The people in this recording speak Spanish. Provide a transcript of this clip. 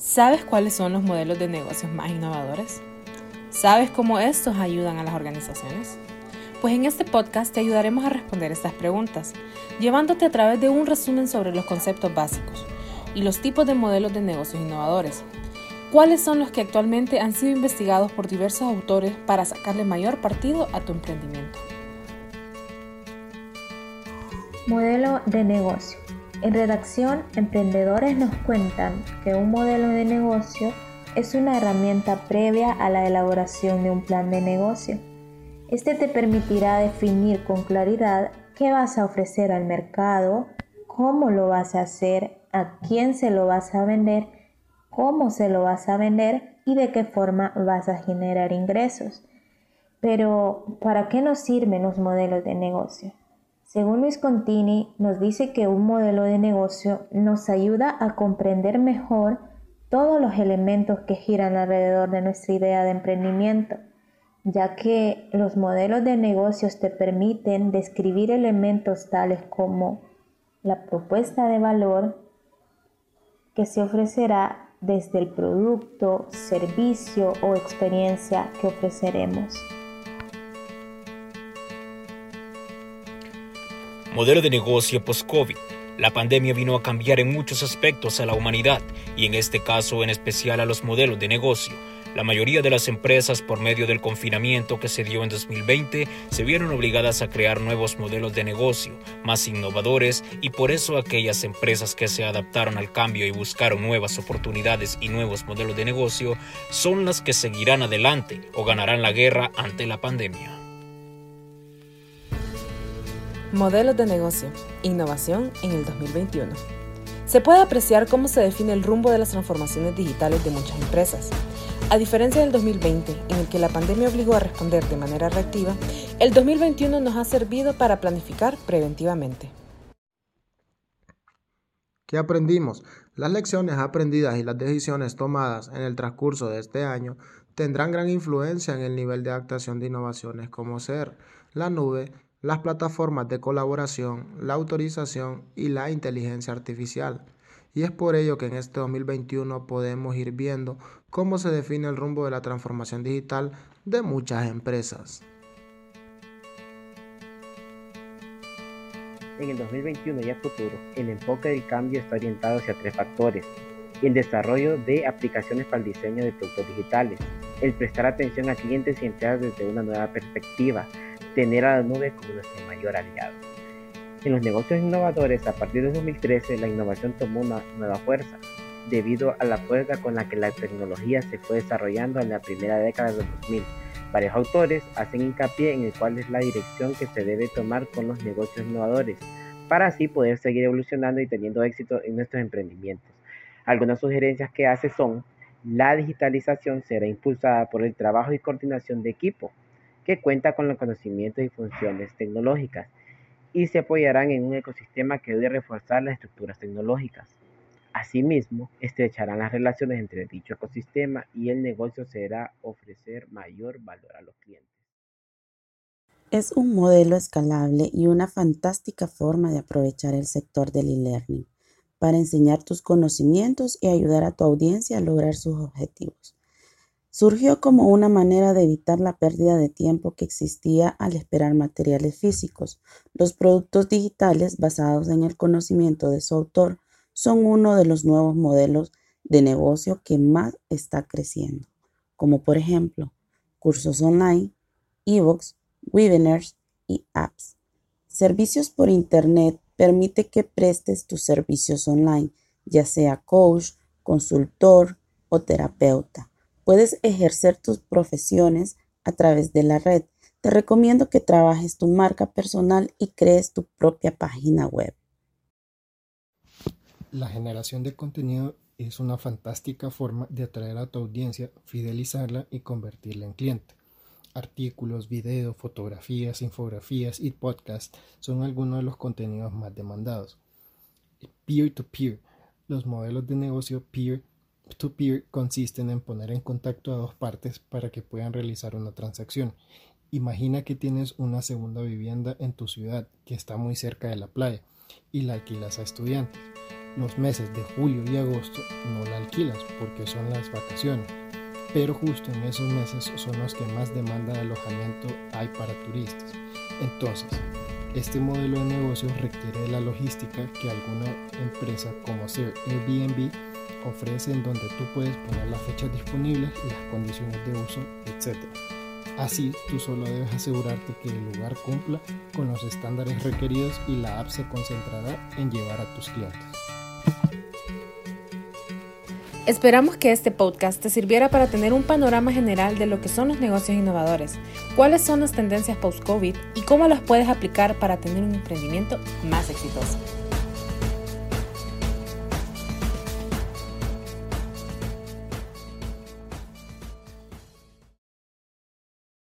¿Sabes cuáles son los modelos de negocios más innovadores? ¿Sabes cómo estos ayudan a las organizaciones? Pues en este podcast te ayudaremos a responder estas preguntas, llevándote a través de un resumen sobre los conceptos básicos y los tipos de modelos de negocios innovadores. ¿Cuáles son los que actualmente han sido investigados por diversos autores para sacarle mayor partido a tu emprendimiento? Modelo de negocio. En redacción, emprendedores nos cuentan que un modelo de negocio es una herramienta previa a la elaboración de un plan de negocio. Este te permitirá definir con claridad qué vas a ofrecer al mercado, cómo lo vas a hacer, a quién se lo vas a vender, cómo se lo vas a vender y de qué forma vas a generar ingresos. Pero, ¿para qué nos sirven los modelos de negocio? Según Luis Contini, nos dice que un modelo de negocio nos ayuda a comprender mejor todos los elementos que giran alrededor de nuestra idea de emprendimiento, ya que los modelos de negocios te permiten describir elementos tales como la propuesta de valor que se ofrecerá desde el producto, servicio o experiencia que ofreceremos. Modelo de negocio post-COVID. La pandemia vino a cambiar en muchos aspectos a la humanidad y en este caso en especial a los modelos de negocio. La mayoría de las empresas, por medio del confinamiento que se dio en 2020, se vieron obligadas a crear nuevos modelos de negocio, más innovadores, y por eso aquellas empresas que se adaptaron al cambio y buscaron nuevas oportunidades y nuevos modelos de negocio son las que seguirán adelante o ganarán la guerra ante la pandemia. Modelos de negocio. Innovación en el 2021. Se puede apreciar cómo se define el rumbo de las transformaciones digitales de muchas empresas. A diferencia del 2020, en el que la pandemia obligó a responder de manera reactiva, el 2021 nos ha servido para planificar preventivamente. ¿Qué aprendimos? Las lecciones aprendidas y las decisiones tomadas en el transcurso de este año tendrán gran influencia en el nivel de adaptación de innovaciones como ser la nube, las plataformas de colaboración, la autorización y la inteligencia artificial. Y es por ello que en este 2021 podemos ir viendo cómo se define el rumbo de la transformación digital de muchas empresas. En el 2021 y a futuro, el enfoque del cambio está orientado hacia tres factores. El desarrollo de aplicaciones para el diseño de productos digitales, el prestar atención a clientes y empleados desde una nueva perspectiva, tener a la nube como nuestro mayor aliado. En los negocios innovadores, a partir de 2013, la innovación tomó una nueva fuerza, debido a la fuerza con la que la tecnología se fue desarrollando en la primera década de 2000. Varios autores hacen hincapié en el cuál es la dirección que se debe tomar con los negocios innovadores, para así poder seguir evolucionando y teniendo éxito en nuestros emprendimientos. Algunas sugerencias que hace son, la digitalización será impulsada por el trabajo y coordinación de equipo, que cuenta con los conocimientos y funciones tecnológicas y se apoyarán en un ecosistema que debe reforzar las estructuras tecnológicas. Asimismo, estrecharán las relaciones entre dicho ecosistema y el negocio será ofrecer mayor valor a los clientes. Es un modelo escalable y una fantástica forma de aprovechar el sector del e-learning para enseñar tus conocimientos y ayudar a tu audiencia a lograr sus objetivos. Surgió como una manera de evitar la pérdida de tiempo que existía al esperar materiales físicos. Los productos digitales basados en el conocimiento de su autor son uno de los nuevos modelos de negocio que más está creciendo, como por ejemplo cursos online, ebooks, webinars y apps. Servicios por Internet permite que prestes tus servicios online, ya sea coach, consultor o terapeuta puedes ejercer tus profesiones a través de la red. Te recomiendo que trabajes tu marca personal y crees tu propia página web. La generación de contenido es una fantástica forma de atraer a tu audiencia, fidelizarla y convertirla en cliente. Artículos, videos, fotografías, infografías y podcasts son algunos de los contenidos más demandados. Peer-to-peer, los modelos de negocio peer consisten en poner en contacto a dos partes para que puedan realizar una transacción. Imagina que tienes una segunda vivienda en tu ciudad que está muy cerca de la playa y la alquilas a estudiantes. Los meses de julio y agosto no la alquilas porque son las vacaciones, pero justo en esos meses son los que más demanda de alojamiento hay para turistas. Entonces, este modelo de negocio requiere de la logística que alguna empresa como Airbnb ofrece en donde tú puedes poner las fechas disponibles, las condiciones de uso, etc. Así, tú solo debes asegurarte que el lugar cumpla con los estándares requeridos y la app se concentrará en llevar a tus clientes. Esperamos que este podcast te sirviera para tener un panorama general de lo que son los negocios innovadores, cuáles son las tendencias post-COVID y cómo las puedes aplicar para tener un emprendimiento más exitoso.